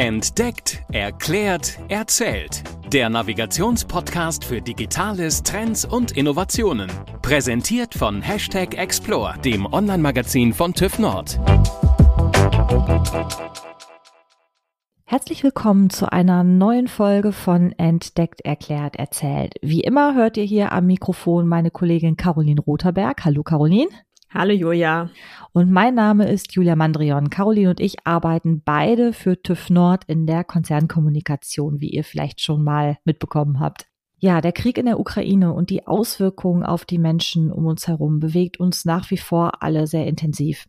Entdeckt, erklärt, erzählt. Der Navigationspodcast für Digitales, Trends und Innovationen. Präsentiert von Hashtag Explore, dem Online-Magazin von TÜV Nord. Herzlich willkommen zu einer neuen Folge von Entdeckt, erklärt, erzählt. Wie immer hört ihr hier am Mikrofon meine Kollegin Caroline Rotherberg. Hallo Caroline. Hallo Julia. Und mein Name ist Julia Mandrion. Caroline und ich arbeiten beide für TÜV Nord in der Konzernkommunikation, wie ihr vielleicht schon mal mitbekommen habt. Ja, der Krieg in der Ukraine und die Auswirkungen auf die Menschen um uns herum bewegt uns nach wie vor alle sehr intensiv.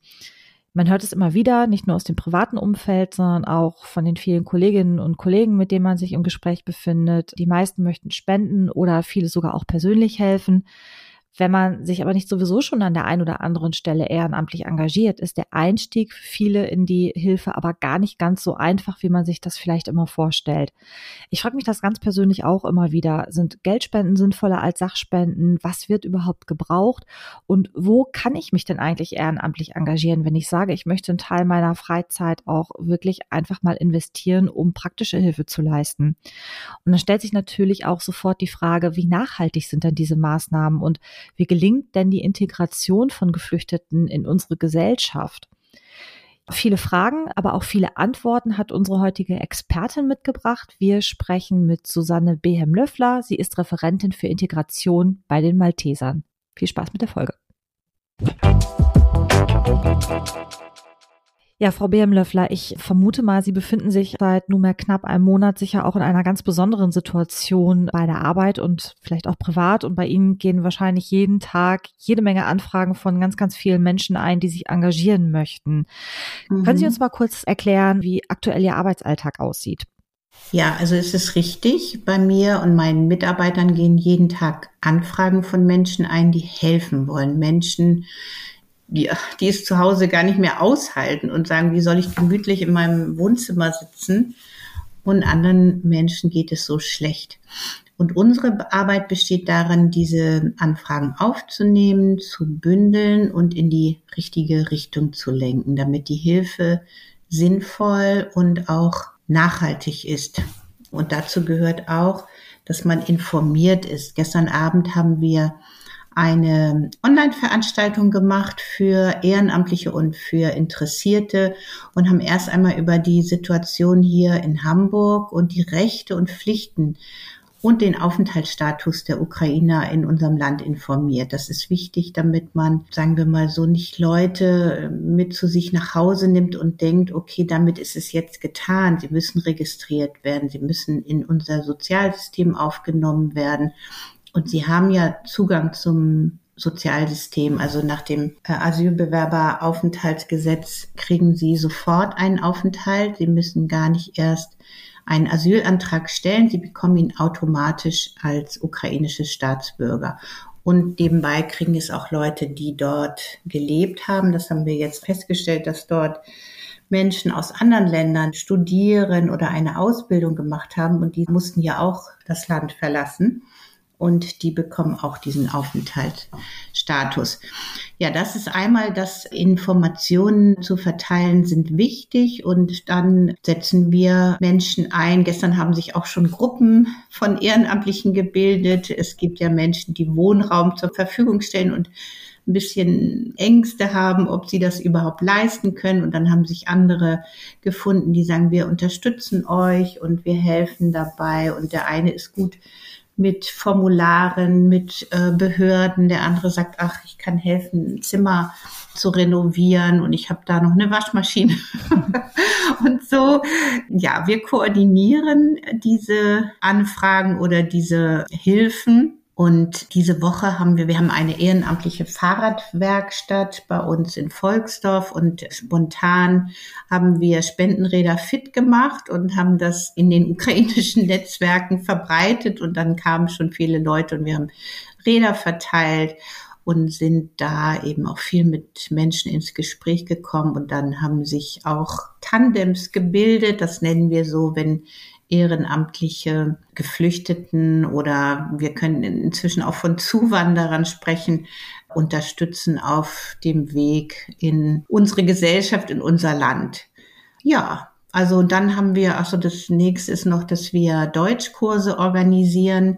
Man hört es immer wieder, nicht nur aus dem privaten Umfeld, sondern auch von den vielen Kolleginnen und Kollegen, mit denen man sich im Gespräch befindet. Die meisten möchten spenden oder viele sogar auch persönlich helfen. Wenn man sich aber nicht sowieso schon an der einen oder anderen Stelle ehrenamtlich engagiert, ist der Einstieg für viele in die Hilfe aber gar nicht ganz so einfach, wie man sich das vielleicht immer vorstellt. Ich frage mich das ganz persönlich auch immer wieder. Sind Geldspenden sinnvoller als Sachspenden? Was wird überhaupt gebraucht? Und wo kann ich mich denn eigentlich ehrenamtlich engagieren, wenn ich sage, ich möchte einen Teil meiner Freizeit auch wirklich einfach mal investieren, um praktische Hilfe zu leisten? Und dann stellt sich natürlich auch sofort die Frage, wie nachhaltig sind denn diese Maßnahmen und wie gelingt denn die Integration von Geflüchteten in unsere Gesellschaft? Viele Fragen, aber auch viele Antworten hat unsere heutige Expertin mitgebracht. Wir sprechen mit Susanne Behem-Löffler. Sie ist Referentin für Integration bei den Maltesern. Viel Spaß mit der Folge. Ja, Frau Behmlöffler, ich vermute mal, Sie befinden sich seit nunmehr knapp einem Monat sicher auch in einer ganz besonderen Situation bei der Arbeit und vielleicht auch privat. Und bei Ihnen gehen wahrscheinlich jeden Tag jede Menge Anfragen von ganz, ganz vielen Menschen ein, die sich engagieren möchten. Mhm. Können Sie uns mal kurz erklären, wie aktuell Ihr Arbeitsalltag aussieht? Ja, also es ist richtig. Bei mir und meinen Mitarbeitern gehen jeden Tag Anfragen von Menschen ein, die helfen wollen. Menschen, die, die es zu Hause gar nicht mehr aushalten und sagen, wie soll ich gemütlich in meinem Wohnzimmer sitzen? Und anderen Menschen geht es so schlecht. Und unsere Arbeit besteht darin, diese Anfragen aufzunehmen, zu bündeln und in die richtige Richtung zu lenken, damit die Hilfe sinnvoll und auch nachhaltig ist. Und dazu gehört auch, dass man informiert ist. Gestern Abend haben wir eine Online-Veranstaltung gemacht für Ehrenamtliche und für Interessierte und haben erst einmal über die Situation hier in Hamburg und die Rechte und Pflichten und den Aufenthaltsstatus der Ukrainer in unserem Land informiert. Das ist wichtig, damit man, sagen wir mal so, nicht Leute mit zu sich nach Hause nimmt und denkt, okay, damit ist es jetzt getan. Sie müssen registriert werden. Sie müssen in unser Sozialsystem aufgenommen werden. Und sie haben ja Zugang zum Sozialsystem. Also nach dem äh, Asylbewerberaufenthaltsgesetz kriegen sie sofort einen Aufenthalt. Sie müssen gar nicht erst einen Asylantrag stellen. Sie bekommen ihn automatisch als ukrainische Staatsbürger. Und nebenbei kriegen es auch Leute, die dort gelebt haben. Das haben wir jetzt festgestellt, dass dort Menschen aus anderen Ländern studieren oder eine Ausbildung gemacht haben und die mussten ja auch das Land verlassen und die bekommen auch diesen Aufenthaltsstatus. Ja, das ist einmal, dass Informationen zu verteilen sind wichtig und dann setzen wir Menschen ein. Gestern haben sich auch schon Gruppen von Ehrenamtlichen gebildet. Es gibt ja Menschen, die Wohnraum zur Verfügung stellen und ein bisschen Ängste haben, ob sie das überhaupt leisten können. Und dann haben sich andere gefunden, die sagen, wir unterstützen euch und wir helfen dabei. Und der eine ist gut mit Formularen, mit äh, Behörden. Der andere sagt, ach, ich kann helfen, ein Zimmer zu renovieren und ich habe da noch eine Waschmaschine. und so, ja, wir koordinieren diese Anfragen oder diese Hilfen und diese Woche haben wir, wir haben eine ehrenamtliche Fahrradwerkstatt bei uns in Volksdorf und spontan haben wir Spendenräder fit gemacht und haben das in den ukrainischen Netzwerken verbreitet. Und dann kamen schon viele Leute und wir haben Räder verteilt und sind da eben auch viel mit Menschen ins Gespräch gekommen. Und dann haben sich auch Tandems gebildet, das nennen wir so, wenn ehrenamtliche Geflüchteten oder wir können inzwischen auch von Zuwanderern sprechen, unterstützen auf dem Weg in unsere Gesellschaft, in unser Land. Ja, Also dann haben wir, also das nächste ist noch, dass wir Deutschkurse organisieren.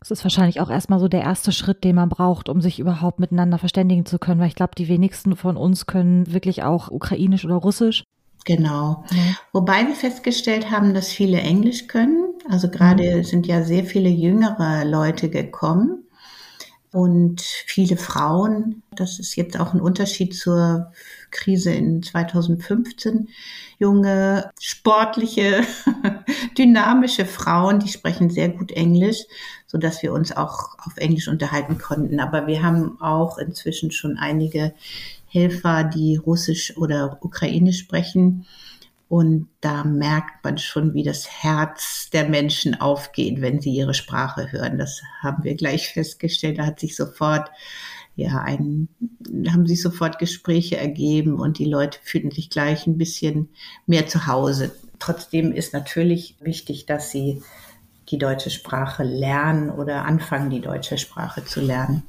Das ist wahrscheinlich auch erstmal so der erste Schritt, den man braucht, um sich überhaupt miteinander verständigen zu können, weil ich glaube, die wenigsten von uns können wirklich auch Ukrainisch oder Russisch. Genau. Mhm. Wobei wir festgestellt haben, dass viele Englisch können. Also gerade mhm. sind ja sehr viele jüngere Leute gekommen und viele Frauen. Das ist jetzt auch ein Unterschied zur Krise in 2015. Junge, sportliche, dynamische Frauen, die sprechen sehr gut Englisch, so dass wir uns auch auf Englisch unterhalten konnten. Aber wir haben auch inzwischen schon einige Helfer, die Russisch oder Ukrainisch sprechen. Und da merkt man schon, wie das Herz der Menschen aufgeht, wenn sie ihre Sprache hören. Das haben wir gleich festgestellt. Da hat sich sofort, ja, ein, haben sich sofort Gespräche ergeben und die Leute fühlten sich gleich ein bisschen mehr zu Hause. Trotzdem ist natürlich wichtig, dass sie die deutsche Sprache lernen oder anfangen, die deutsche Sprache zu lernen.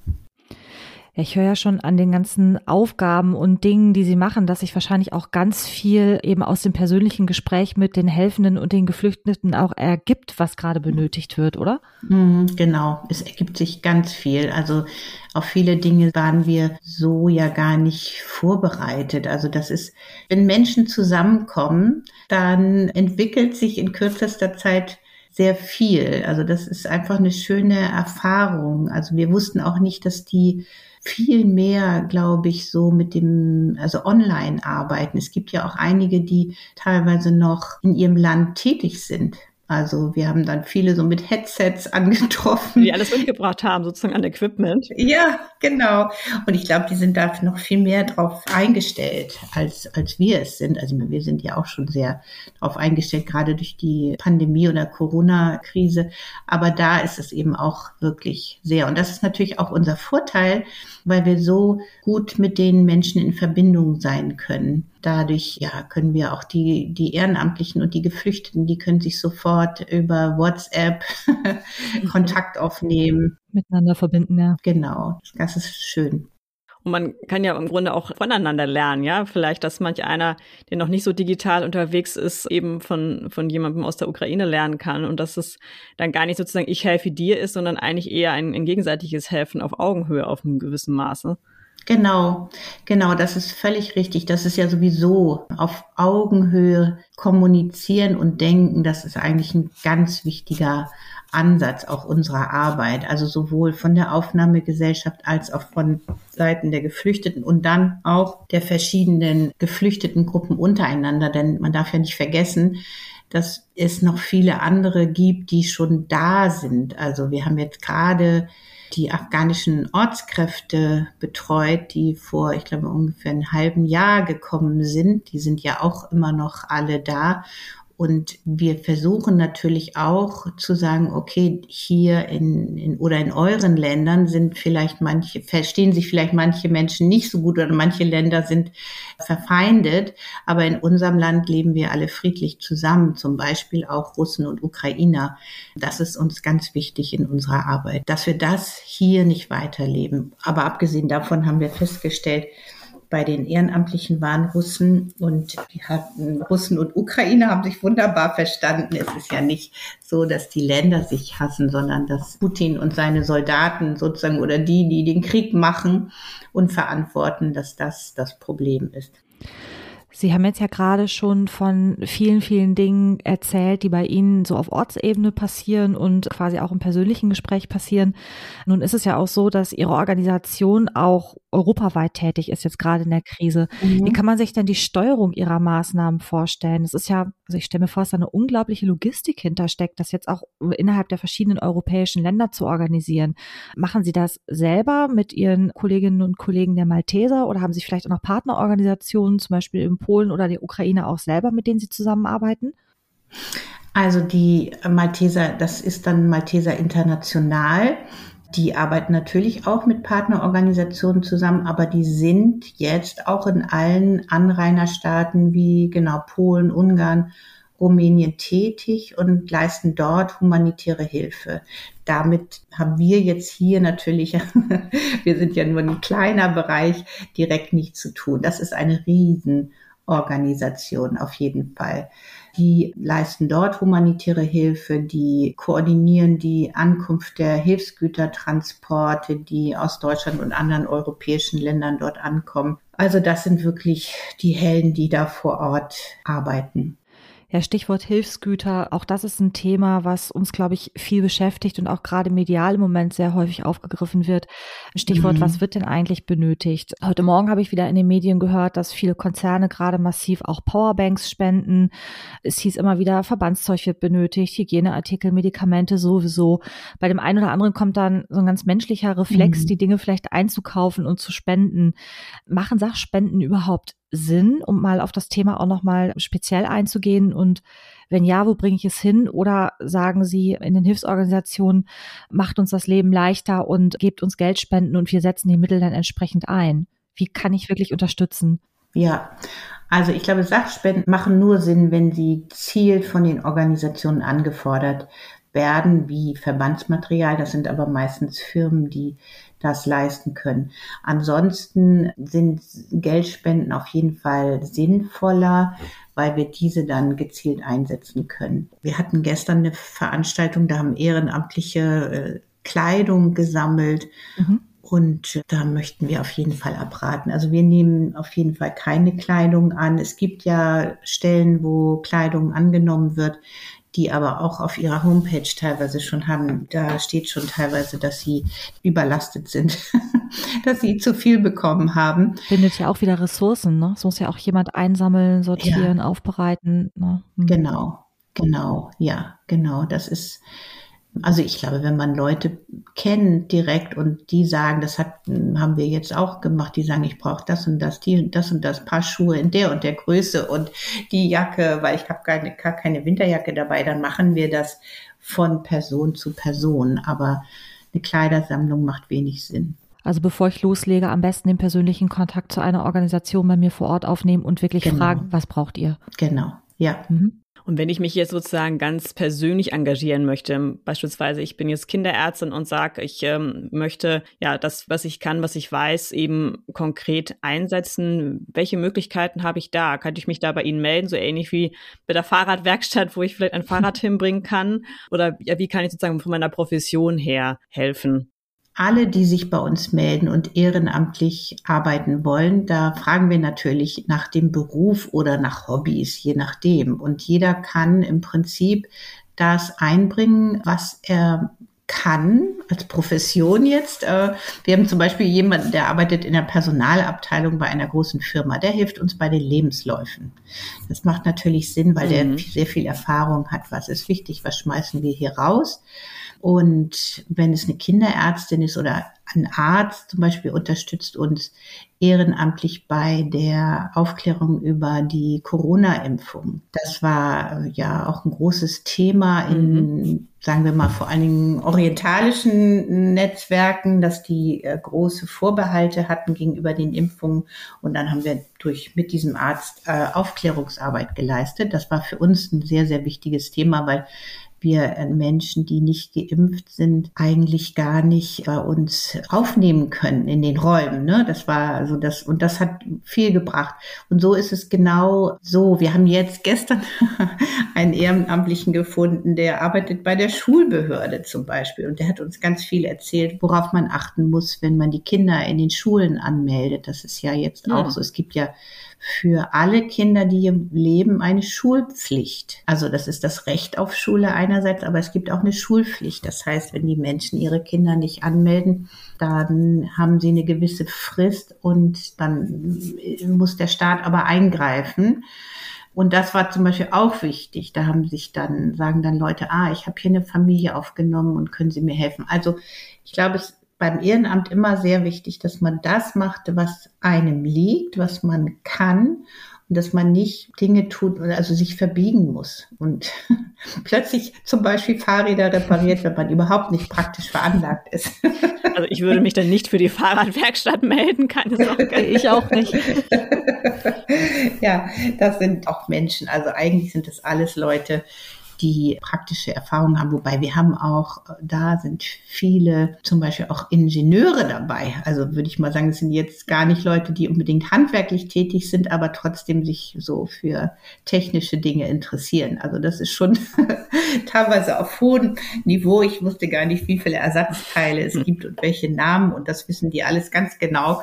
Ich höre ja schon an den ganzen Aufgaben und Dingen, die Sie machen, dass sich wahrscheinlich auch ganz viel eben aus dem persönlichen Gespräch mit den Helfenden und den Geflüchteten auch ergibt, was gerade benötigt wird, oder? Mhm, genau, es ergibt sich ganz viel. Also auf viele Dinge waren wir so ja gar nicht vorbereitet. Also das ist, wenn Menschen zusammenkommen, dann entwickelt sich in kürzester Zeit sehr viel. Also das ist einfach eine schöne Erfahrung. Also wir wussten auch nicht, dass die viel mehr, glaube ich, so mit dem, also online arbeiten. Es gibt ja auch einige, die teilweise noch in ihrem Land tätig sind. Also wir haben dann viele so mit Headsets angetroffen. Die alles mitgebracht haben, sozusagen an Equipment. Ja, genau. Und ich glaube, die sind da noch viel mehr drauf eingestellt, als, als wir es sind. Also wir sind ja auch schon sehr darauf eingestellt, gerade durch die Pandemie oder Corona-Krise. Aber da ist es eben auch wirklich sehr. Und das ist natürlich auch unser Vorteil, weil wir so gut mit den Menschen in Verbindung sein können. Dadurch ja, können wir auch die, die Ehrenamtlichen und die Geflüchteten, die können sich sofort über WhatsApp Kontakt aufnehmen. Miteinander verbinden, ja. Genau, das ist schön. Und man kann ja im Grunde auch voneinander lernen, ja. Vielleicht, dass manch einer, der noch nicht so digital unterwegs ist, eben von, von jemandem aus der Ukraine lernen kann und dass es dann gar nicht sozusagen ich helfe dir ist, sondern eigentlich eher ein, ein gegenseitiges Helfen auf Augenhöhe auf einem gewissen Maße. Genau, genau, das ist völlig richtig. Das ist ja sowieso auf Augenhöhe kommunizieren und denken, das ist eigentlich ein ganz wichtiger Ansatz auch unserer Arbeit. Also sowohl von der Aufnahmegesellschaft als auch von Seiten der Geflüchteten und dann auch der verschiedenen geflüchteten Gruppen untereinander. Denn man darf ja nicht vergessen, dass es noch viele andere gibt, die schon da sind. Also wir haben jetzt gerade die afghanischen Ortskräfte betreut, die vor, ich glaube, ungefähr einem halben Jahr gekommen sind. Die sind ja auch immer noch alle da. Und wir versuchen natürlich auch zu sagen, okay, hier in, in oder in euren Ländern sind vielleicht manche, verstehen sich vielleicht manche Menschen nicht so gut oder manche Länder sind verfeindet, aber in unserem Land leben wir alle friedlich zusammen, zum Beispiel auch Russen und Ukrainer. Das ist uns ganz wichtig in unserer Arbeit, dass wir das hier nicht weiterleben. Aber abgesehen davon haben wir festgestellt, bei den Ehrenamtlichen waren Russen und die hatten Russen und Ukrainer haben sich wunderbar verstanden. Es ist ja nicht so, dass die Länder sich hassen, sondern dass Putin und seine Soldaten sozusagen oder die, die den Krieg machen und verantworten, dass das das Problem ist. Sie haben jetzt ja gerade schon von vielen, vielen Dingen erzählt, die bei Ihnen so auf Ortsebene passieren und quasi auch im persönlichen Gespräch passieren. Nun ist es ja auch so, dass Ihre Organisation auch europaweit tätig ist, jetzt gerade in der Krise. Mhm. Wie kann man sich denn die Steuerung Ihrer Maßnahmen vorstellen? Es ist ja, also ich stelle mir vor, dass da eine unglaubliche Logistik hintersteckt, das jetzt auch innerhalb der verschiedenen europäischen Länder zu organisieren. Machen Sie das selber mit Ihren Kolleginnen und Kollegen der Malteser oder haben Sie vielleicht auch noch Partnerorganisationen, zum Beispiel im Polen oder der Ukraine auch selber, mit denen Sie zusammenarbeiten? Also die Malteser, das ist dann Malteser International. Die arbeiten natürlich auch mit Partnerorganisationen zusammen, aber die sind jetzt auch in allen Anrainerstaaten wie genau Polen, Ungarn, Rumänien tätig und leisten dort humanitäre Hilfe. Damit haben wir jetzt hier natürlich, wir sind ja nur ein kleiner Bereich, direkt nichts zu tun. Das ist eine riesen Hilfsorganisation auf jeden Fall. Die leisten dort humanitäre Hilfe, die koordinieren die Ankunft der Hilfsgütertransporte, die aus Deutschland und anderen europäischen Ländern dort ankommen. Also das sind wirklich die Helden, die da vor Ort arbeiten. Ja, Stichwort Hilfsgüter. Auch das ist ein Thema, was uns, glaube ich, viel beschäftigt und auch gerade medial im Moment sehr häufig aufgegriffen wird. Stichwort, mhm. was wird denn eigentlich benötigt? Heute Morgen habe ich wieder in den Medien gehört, dass viele Konzerne gerade massiv auch Powerbanks spenden. Es hieß immer wieder, Verbandszeug wird benötigt, Hygieneartikel, Medikamente sowieso. Bei dem einen oder anderen kommt dann so ein ganz menschlicher Reflex, mhm. die Dinge vielleicht einzukaufen und zu spenden. Machen Sachspenden überhaupt Sinn, um mal auf das Thema auch nochmal speziell einzugehen? Und wenn ja, wo bringe ich es hin? Oder sagen Sie in den Hilfsorganisationen, macht uns das Leben leichter und gebt uns Geldspenden und wir setzen die Mittel dann entsprechend ein? Wie kann ich wirklich unterstützen? Ja, also ich glaube, Sachspenden machen nur Sinn, wenn sie zielt von den Organisationen angefordert werden, wie Verbandsmaterial. Das sind aber meistens Firmen, die das leisten können. Ansonsten sind Geldspenden auf jeden Fall sinnvoller, weil wir diese dann gezielt einsetzen können. Wir hatten gestern eine Veranstaltung, da haben ehrenamtliche äh, Kleidung gesammelt. Mhm. Und da möchten wir auf jeden Fall abraten. Also wir nehmen auf jeden Fall keine Kleidung an. Es gibt ja Stellen, wo Kleidung angenommen wird die aber auch auf ihrer Homepage teilweise schon haben. Da steht schon teilweise, dass sie überlastet sind, dass sie zu viel bekommen haben. Bindet ja auch wieder Ressourcen, ne? Es muss ja auch jemand einsammeln, sortieren, ja. aufbereiten. Ne? Mhm. Genau, genau, ja, genau. Das ist also ich glaube, wenn man Leute kennt direkt und die sagen, das hat, haben wir jetzt auch gemacht, die sagen, ich brauche das und das, die das und das Paar Schuhe in der und der Größe und die Jacke, weil ich habe keine, gar keine Winterjacke dabei, dann machen wir das von Person zu Person. Aber eine Kleidersammlung macht wenig Sinn. Also bevor ich loslege, am besten den persönlichen Kontakt zu einer Organisation bei mir vor Ort aufnehmen und wirklich genau. fragen, was braucht ihr? Genau, ja. Mhm. Und wenn ich mich jetzt sozusagen ganz persönlich engagieren möchte, beispielsweise ich bin jetzt Kinderärztin und sage, ich ähm, möchte ja das, was ich kann, was ich weiß, eben konkret einsetzen, welche Möglichkeiten habe ich da? Kann ich mich da bei Ihnen melden, so ähnlich wie bei der Fahrradwerkstatt, wo ich vielleicht ein Fahrrad hinbringen kann? Oder ja, wie kann ich sozusagen von meiner Profession her helfen? Alle, die sich bei uns melden und ehrenamtlich arbeiten wollen, da fragen wir natürlich nach dem Beruf oder nach Hobbys, je nachdem. Und jeder kann im Prinzip das einbringen, was er kann als Profession jetzt. Äh, wir haben zum Beispiel jemanden, der arbeitet in der Personalabteilung bei einer großen Firma. Der hilft uns bei den Lebensläufen. Das macht natürlich Sinn, weil mhm. der sehr viel Erfahrung hat. Was ist wichtig? Was schmeißen wir hier raus? Und wenn es eine Kinderärztin ist oder ein Arzt zum Beispiel unterstützt uns ehrenamtlich bei der Aufklärung über die Corona-Impfung. Das war ja auch ein großes Thema in, mhm. sagen wir mal, vor allen Dingen orientalischen Netzwerken, dass die äh, große Vorbehalte hatten gegenüber den Impfungen. Und dann haben wir durch mit diesem Arzt äh, Aufklärungsarbeit geleistet. Das war für uns ein sehr, sehr wichtiges Thema, weil wir äh, Menschen, die nicht geimpft sind, eigentlich gar nicht bei uns aufnehmen können in den Räumen. Ne? Das war also das, und das hat viel gebracht. Und so ist es genau so. Wir haben jetzt gestern einen Ehrenamtlichen gefunden, der arbeitet bei der Schulbehörde zum Beispiel. Und der hat uns ganz viel erzählt, worauf man achten muss, wenn man die Kinder in den Schulen anmeldet. Das ist ja jetzt ja. auch so. Es gibt ja für alle Kinder, die hier leben, eine Schulpflicht. Also das ist das Recht auf Schule einerseits, aber es gibt auch eine Schulpflicht. Das heißt, wenn die Menschen ihre Kinder nicht anmelden, dann haben sie eine gewisse Frist und dann muss der Staat aber eingreifen. Und das war zum Beispiel auch wichtig. Da haben sich dann, sagen dann Leute, ah, ich habe hier eine Familie aufgenommen und können Sie mir helfen. Also ich glaube, es beim Ehrenamt immer sehr wichtig, dass man das macht, was einem liegt, was man kann und dass man nicht Dinge tut, also sich verbiegen muss und plötzlich zum Beispiel Fahrräder repariert, wenn man überhaupt nicht praktisch veranlagt ist. Also ich würde mich dann nicht für die Fahrradwerkstatt melden, keine Sorge. Ich auch nicht. Ja, das sind auch Menschen. Also eigentlich sind das alles Leute, die praktische Erfahrung haben. Wobei wir haben auch, da sind viele zum Beispiel auch Ingenieure dabei. Also würde ich mal sagen, es sind jetzt gar nicht Leute, die unbedingt handwerklich tätig sind, aber trotzdem sich so für technische Dinge interessieren. Also das ist schon teilweise auf hohem Niveau. Ich wusste gar nicht, wie viele Ersatzteile es gibt und welche Namen und das wissen die alles ganz genau.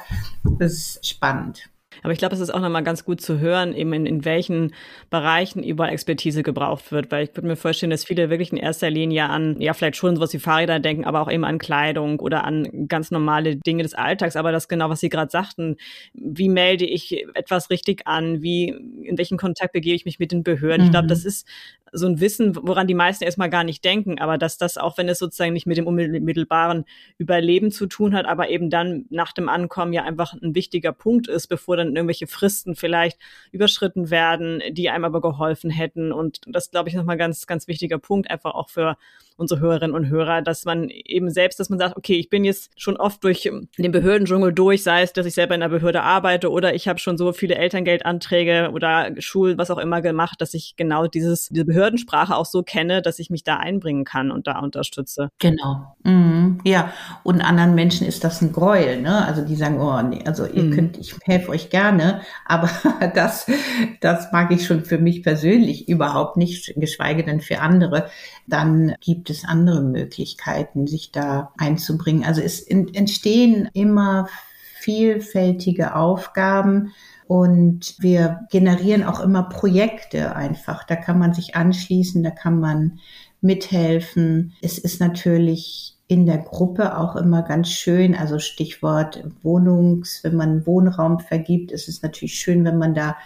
Das ist spannend. Aber ich glaube, es ist auch nochmal ganz gut zu hören, eben in, in welchen Bereichen überall Expertise gebraucht wird, weil ich würde mir vorstellen, dass viele wirklich in erster Linie an, ja, vielleicht schon sowas wie Fahrräder denken, aber auch eben an Kleidung oder an ganz normale Dinge des Alltags. Aber das genau, was Sie gerade sagten, wie melde ich etwas richtig an? Wie, in welchen Kontakt begebe ich mich mit den Behörden? Mhm. Ich glaube, das ist so ein Wissen, woran die meisten erstmal gar nicht denken, aber dass das, auch wenn es sozusagen nicht mit dem unmittelbaren Überleben zu tun hat, aber eben dann nach dem Ankommen ja einfach ein wichtiger Punkt ist, bevor dann irgendwelche Fristen vielleicht überschritten werden, die einem aber geholfen hätten. Und das, glaube ich, nochmal ganz, ganz wichtiger Punkt, einfach auch für unsere Hörerinnen und Hörer, dass man eben selbst, dass man sagt, okay, ich bin jetzt schon oft durch den Behördendschungel durch, sei es, dass ich selber in der Behörde arbeite oder ich habe schon so viele Elterngeldanträge oder Schul, was auch immer gemacht, dass ich genau dieses, diese Behördensprache auch so kenne, dass ich mich da einbringen kann und da unterstütze. Genau. Mhm. Ja, und anderen Menschen ist das ein Gräuel, ne? Also die sagen, oh nee, also ihr mhm. könnt, ich helfe euch gerne, aber das, das mag ich schon für mich persönlich überhaupt nicht, geschweige denn für andere. Dann gibt es andere Möglichkeiten, sich da einzubringen. Also es entstehen immer vielfältige Aufgaben, und wir generieren auch immer Projekte einfach. Da kann man sich anschließen, da kann man mithelfen. Es ist natürlich in der Gruppe auch immer ganz schön, also Stichwort Wohnungs, wenn man Wohnraum vergibt, ist es natürlich schön, wenn man da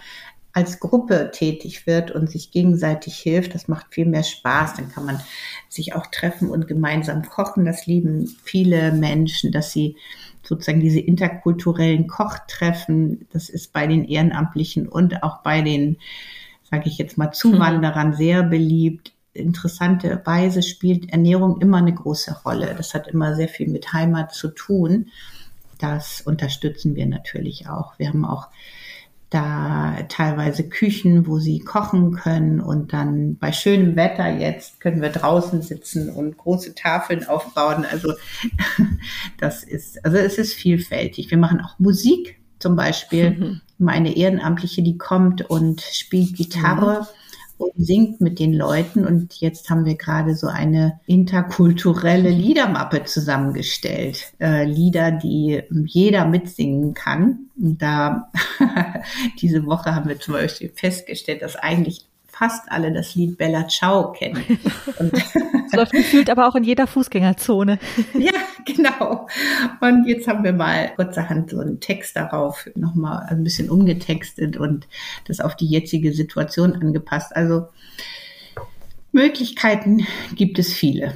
als Gruppe tätig wird und sich gegenseitig hilft. Das macht viel mehr Spaß. Dann kann man sich auch treffen und gemeinsam kochen. Das lieben viele Menschen, dass sie sozusagen diese interkulturellen Kochtreffen, das ist bei den Ehrenamtlichen und auch bei den, sage ich jetzt mal, Zuwanderern mhm. sehr beliebt. Interessanterweise spielt Ernährung immer eine große Rolle. Das hat immer sehr viel mit Heimat zu tun. Das unterstützen wir natürlich auch. Wir haben auch da teilweise Küchen, wo sie kochen können und dann bei schönem Wetter jetzt können wir draußen sitzen und große Tafeln aufbauen. Also das ist, also es ist vielfältig. Wir machen auch Musik zum Beispiel. Mhm. Meine Ehrenamtliche, die kommt und spielt Gitarre. Mhm und singt mit den Leuten. Und jetzt haben wir gerade so eine interkulturelle Liedermappe zusammengestellt. Äh, Lieder, die jeder mitsingen kann. Und da diese Woche haben wir zum Beispiel festgestellt, dass eigentlich fast alle das Lied Bella Ciao kennen. Und das läuft gefühlt aber auch in jeder Fußgängerzone. ja, genau. Und jetzt haben wir mal kurzerhand so einen Text darauf nochmal ein bisschen umgetextet und das auf die jetzige Situation angepasst. Also Möglichkeiten gibt es viele.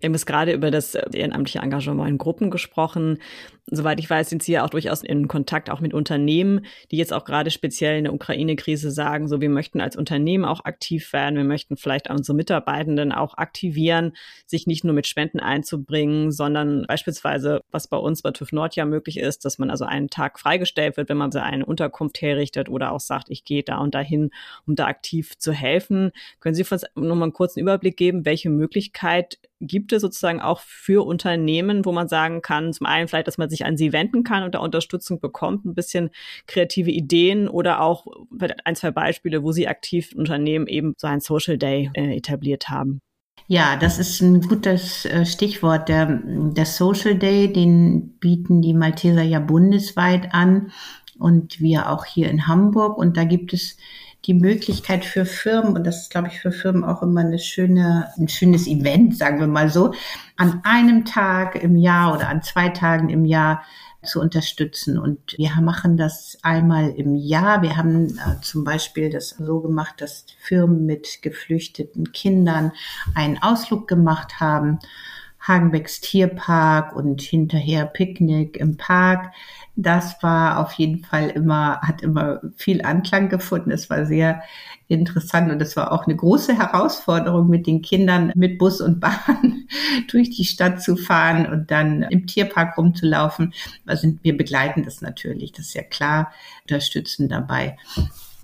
Wir haben jetzt gerade über das ehrenamtliche Engagement in Gruppen gesprochen soweit ich weiß, sind Sie ja auch durchaus in Kontakt auch mit Unternehmen, die jetzt auch gerade speziell in der Ukraine-Krise sagen, so wir möchten als Unternehmen auch aktiv werden, wir möchten vielleicht unsere Mitarbeitenden auch aktivieren, sich nicht nur mit Spenden einzubringen, sondern beispielsweise, was bei uns bei TÜV Nord ja möglich ist, dass man also einen Tag freigestellt wird, wenn man eine Unterkunft herrichtet oder auch sagt, ich gehe da und dahin, um da aktiv zu helfen. Können Sie uns nochmal einen kurzen Überblick geben, welche Möglichkeit gibt es sozusagen auch für Unternehmen, wo man sagen kann, zum einen vielleicht, dass man sich an sie wenden kann und da Unterstützung bekommt, ein bisschen kreative Ideen oder auch ein, zwei Beispiele, wo sie aktiv Unternehmen eben so ein Social Day äh, etabliert haben. Ja, das ist ein gutes äh, Stichwort. Der, der Social Day, den bieten die Malteser ja bundesweit an und wir auch hier in Hamburg. Und da gibt es die Möglichkeit für Firmen, und das ist, glaube ich, für Firmen auch immer eine schöne, ein schönes Event, sagen wir mal so, an einem Tag im Jahr oder an zwei Tagen im Jahr zu unterstützen. Und wir machen das einmal im Jahr. Wir haben äh, zum Beispiel das so gemacht, dass Firmen mit geflüchteten Kindern einen Ausflug gemacht haben. Hagenbecks Tierpark und hinterher Picknick im Park das war auf jeden Fall immer, hat immer viel Anklang gefunden. Es war sehr interessant und es war auch eine große Herausforderung, mit den Kindern mit Bus und Bahn durch die Stadt zu fahren und dann im Tierpark rumzulaufen. Also wir begleiten das natürlich, das ist ja klar, unterstützen dabei.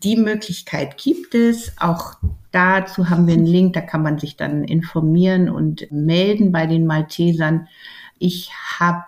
Die Möglichkeit gibt es, auch dazu haben wir einen Link, da kann man sich dann informieren und melden bei den Maltesern. Ich habe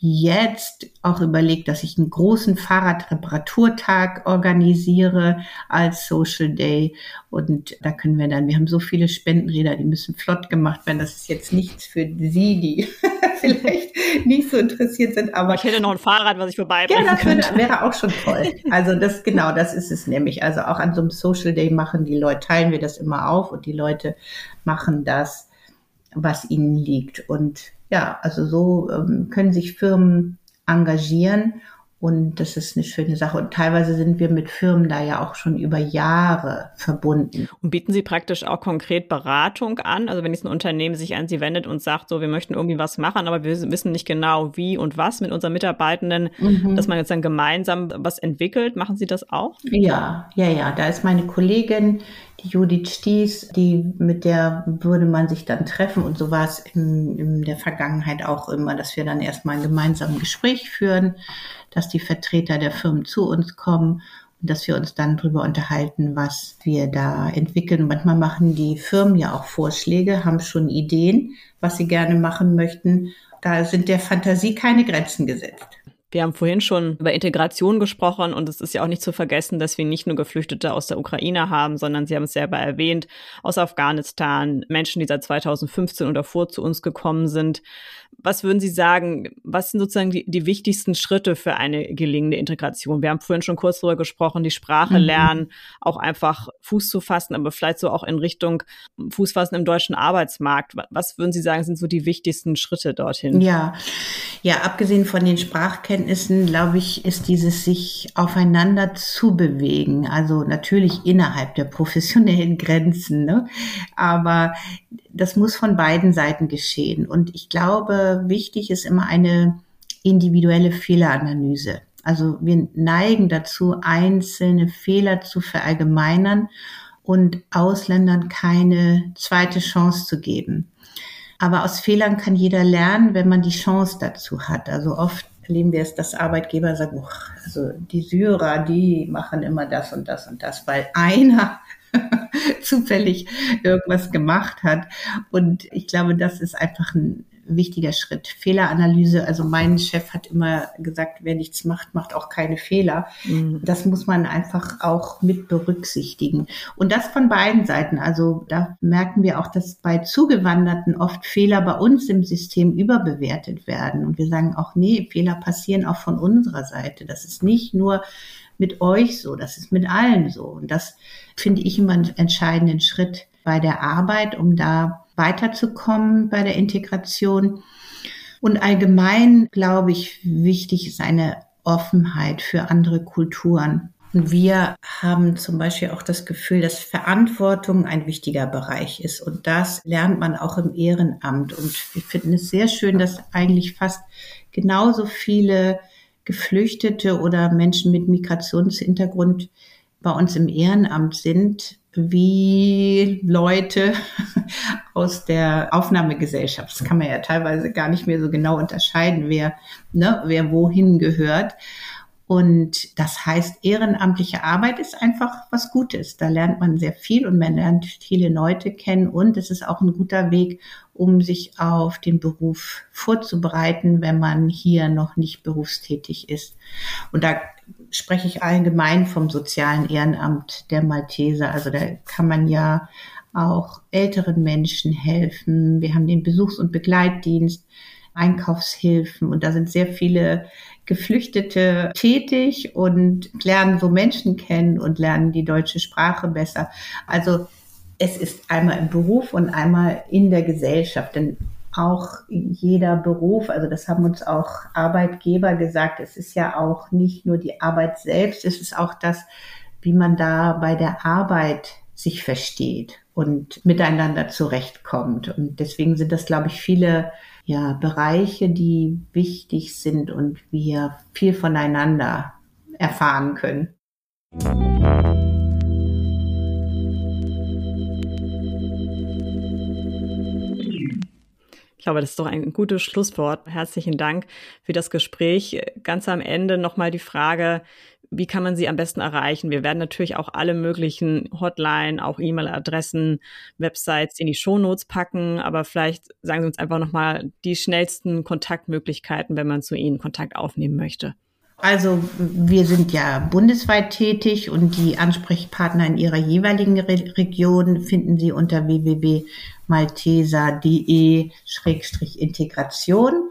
jetzt auch überlegt, dass ich einen großen Fahrradreparaturtag organisiere als Social Day. Und da können wir dann, wir haben so viele Spendenräder, die müssen flott gemacht werden. Das ist jetzt nichts für Sie, die vielleicht nicht so interessiert sind. Aber ich hätte noch ein Fahrrad, was ich vorbeibringen Ja, das könnte. wäre auch schon toll. Also das, genau, das ist es nämlich. Also auch an so einem Social Day machen die Leute, teilen wir das immer auf und die Leute machen das, was ihnen liegt. Und ja, also so ähm, können sich Firmen engagieren und das ist eine schöne Sache. Und teilweise sind wir mit Firmen da ja auch schon über Jahre verbunden. Und bieten Sie praktisch auch konkret Beratung an? Also wenn jetzt ein Unternehmen sich an Sie wendet und sagt, so, wir möchten irgendwie was machen, aber wir wissen nicht genau wie und was mit unseren Mitarbeitenden, mhm. dass man jetzt dann gemeinsam was entwickelt, machen Sie das auch? Ja, ja, ja. Da ist meine Kollegin, die Judith Stieß, die, mit der würde man sich dann treffen und so war es in, in der Vergangenheit auch immer, dass wir dann erstmal ein gemeinsames Gespräch führen dass die Vertreter der Firmen zu uns kommen und dass wir uns dann darüber unterhalten, was wir da entwickeln. Manchmal machen die Firmen ja auch Vorschläge, haben schon Ideen, was sie gerne machen möchten. Da sind der Fantasie keine Grenzen gesetzt. Wir haben vorhin schon über Integration gesprochen und es ist ja auch nicht zu vergessen, dass wir nicht nur Geflüchtete aus der Ukraine haben, sondern Sie haben es selber erwähnt, aus Afghanistan, Menschen, die seit 2015 oder vor zu uns gekommen sind. Was würden Sie sagen, was sind sozusagen die, die wichtigsten Schritte für eine gelingende Integration? Wir haben vorhin schon kurz darüber gesprochen, die Sprache mhm. lernen, auch einfach Fuß zu fassen, aber vielleicht so auch in Richtung Fuß fassen im deutschen Arbeitsmarkt. Was würden Sie sagen, sind so die wichtigsten Schritte dorthin? Ja, ja, abgesehen von den Sprachkenntnissen, glaube ich, ist dieses sich aufeinander zu bewegen. Also natürlich innerhalb der professionellen Grenzen, ne? aber das muss von beiden Seiten geschehen. Und ich glaube, wichtig ist immer eine individuelle Fehleranalyse. Also wir neigen dazu, einzelne Fehler zu verallgemeinern und Ausländern keine zweite Chance zu geben. Aber aus Fehlern kann jeder lernen, wenn man die Chance dazu hat. Also oft erleben wir es, dass Arbeitgeber sagen, also die Syrer, die machen immer das und das und das, weil einer zufällig irgendwas gemacht hat. Und ich glaube, das ist einfach ein wichtiger Schritt. Fehleranalyse, also mein Chef hat immer gesagt, wer nichts macht, macht auch keine Fehler. Mhm. Das muss man einfach auch mit berücksichtigen. Und das von beiden Seiten. Also da merken wir auch, dass bei Zugewanderten oft Fehler bei uns im System überbewertet werden. Und wir sagen auch, nee, Fehler passieren auch von unserer Seite. Das ist nicht nur mit euch so, das ist mit allen so. Und das finde ich immer einen entscheidenden Schritt bei der Arbeit, um da weiterzukommen bei der Integration. Und allgemein, glaube ich, wichtig ist eine Offenheit für andere Kulturen. Und wir haben zum Beispiel auch das Gefühl, dass Verantwortung ein wichtiger Bereich ist. Und das lernt man auch im Ehrenamt. Und wir finden es sehr schön, dass eigentlich fast genauso viele Geflüchtete oder Menschen mit Migrationshintergrund bei uns im Ehrenamt sind, wie Leute aus der Aufnahmegesellschaft. Das kann man ja teilweise gar nicht mehr so genau unterscheiden, wer, ne, wer wohin gehört. Und das heißt, ehrenamtliche Arbeit ist einfach was Gutes. Da lernt man sehr viel und man lernt viele Leute kennen und es ist auch ein guter Weg, um sich auf den Beruf vorzubereiten, wenn man hier noch nicht berufstätig ist. Und da spreche ich allgemein vom sozialen Ehrenamt der Malteser. Also da kann man ja auch älteren Menschen helfen. Wir haben den Besuchs- und Begleitdienst, Einkaufshilfen und da sind sehr viele Geflüchtete tätig und lernen so Menschen kennen und lernen die deutsche Sprache besser. Also es ist einmal im Beruf und einmal in der Gesellschaft. Denn auch jeder Beruf, also das haben uns auch Arbeitgeber gesagt, es ist ja auch nicht nur die Arbeit selbst, es ist auch das, wie man da bei der Arbeit sich versteht und miteinander zurechtkommt. Und deswegen sind das, glaube ich, viele ja, Bereiche, die wichtig sind und wir viel voneinander erfahren können. Glaube, das ist doch ein gutes Schlusswort. Herzlichen Dank für das Gespräch. Ganz am Ende nochmal die Frage, wie kann man sie am besten erreichen? Wir werden natürlich auch alle möglichen Hotline, auch E-Mail-Adressen, Websites in die Shownotes packen, aber vielleicht sagen Sie uns einfach nochmal die schnellsten Kontaktmöglichkeiten, wenn man zu Ihnen Kontakt aufnehmen möchte. Also wir sind ja bundesweit tätig und die Ansprechpartner in ihrer jeweiligen Re Region finden Sie unter www.malteser.de-integration.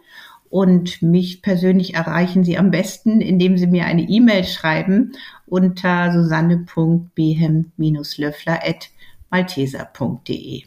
Und mich persönlich erreichen Sie am besten, indem Sie mir eine E-Mail schreiben unter susanne.behem-löffler.malteser.de.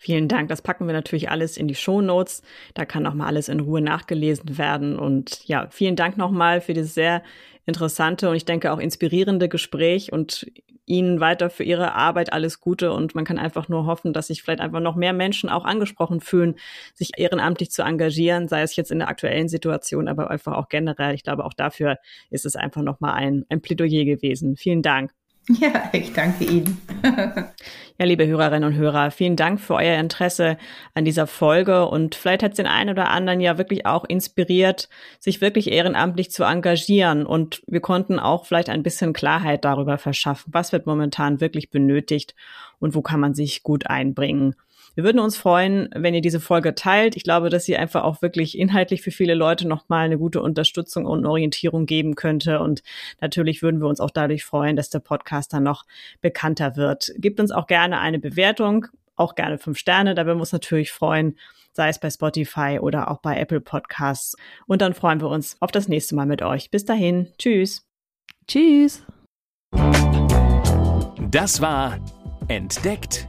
Vielen Dank. Das packen wir natürlich alles in die Show Notes. Da kann nochmal alles in Ruhe nachgelesen werden. Und ja, vielen Dank nochmal für dieses sehr interessante und ich denke auch inspirierende Gespräch und Ihnen weiter für Ihre Arbeit alles Gute. Und man kann einfach nur hoffen, dass sich vielleicht einfach noch mehr Menschen auch angesprochen fühlen, sich ehrenamtlich zu engagieren, sei es jetzt in der aktuellen Situation, aber einfach auch generell. Ich glaube, auch dafür ist es einfach nochmal ein, ein Plädoyer gewesen. Vielen Dank. Ja, ich danke Ihnen. ja, liebe Hörerinnen und Hörer, vielen Dank für euer Interesse an dieser Folge und vielleicht hat es den einen oder anderen ja wirklich auch inspiriert, sich wirklich ehrenamtlich zu engagieren und wir konnten auch vielleicht ein bisschen Klarheit darüber verschaffen, was wird momentan wirklich benötigt und wo kann man sich gut einbringen. Wir würden uns freuen, wenn ihr diese Folge teilt. Ich glaube, dass sie einfach auch wirklich inhaltlich für viele Leute nochmal eine gute Unterstützung und Orientierung geben könnte. Und natürlich würden wir uns auch dadurch freuen, dass der Podcast dann noch bekannter wird. Gebt uns auch gerne eine Bewertung, auch gerne fünf Sterne. Da würden wir uns natürlich freuen sei es bei Spotify oder auch bei Apple Podcasts. Und dann freuen wir uns auf das nächste Mal mit euch. Bis dahin. Tschüss. Tschüss. Das war Entdeckt,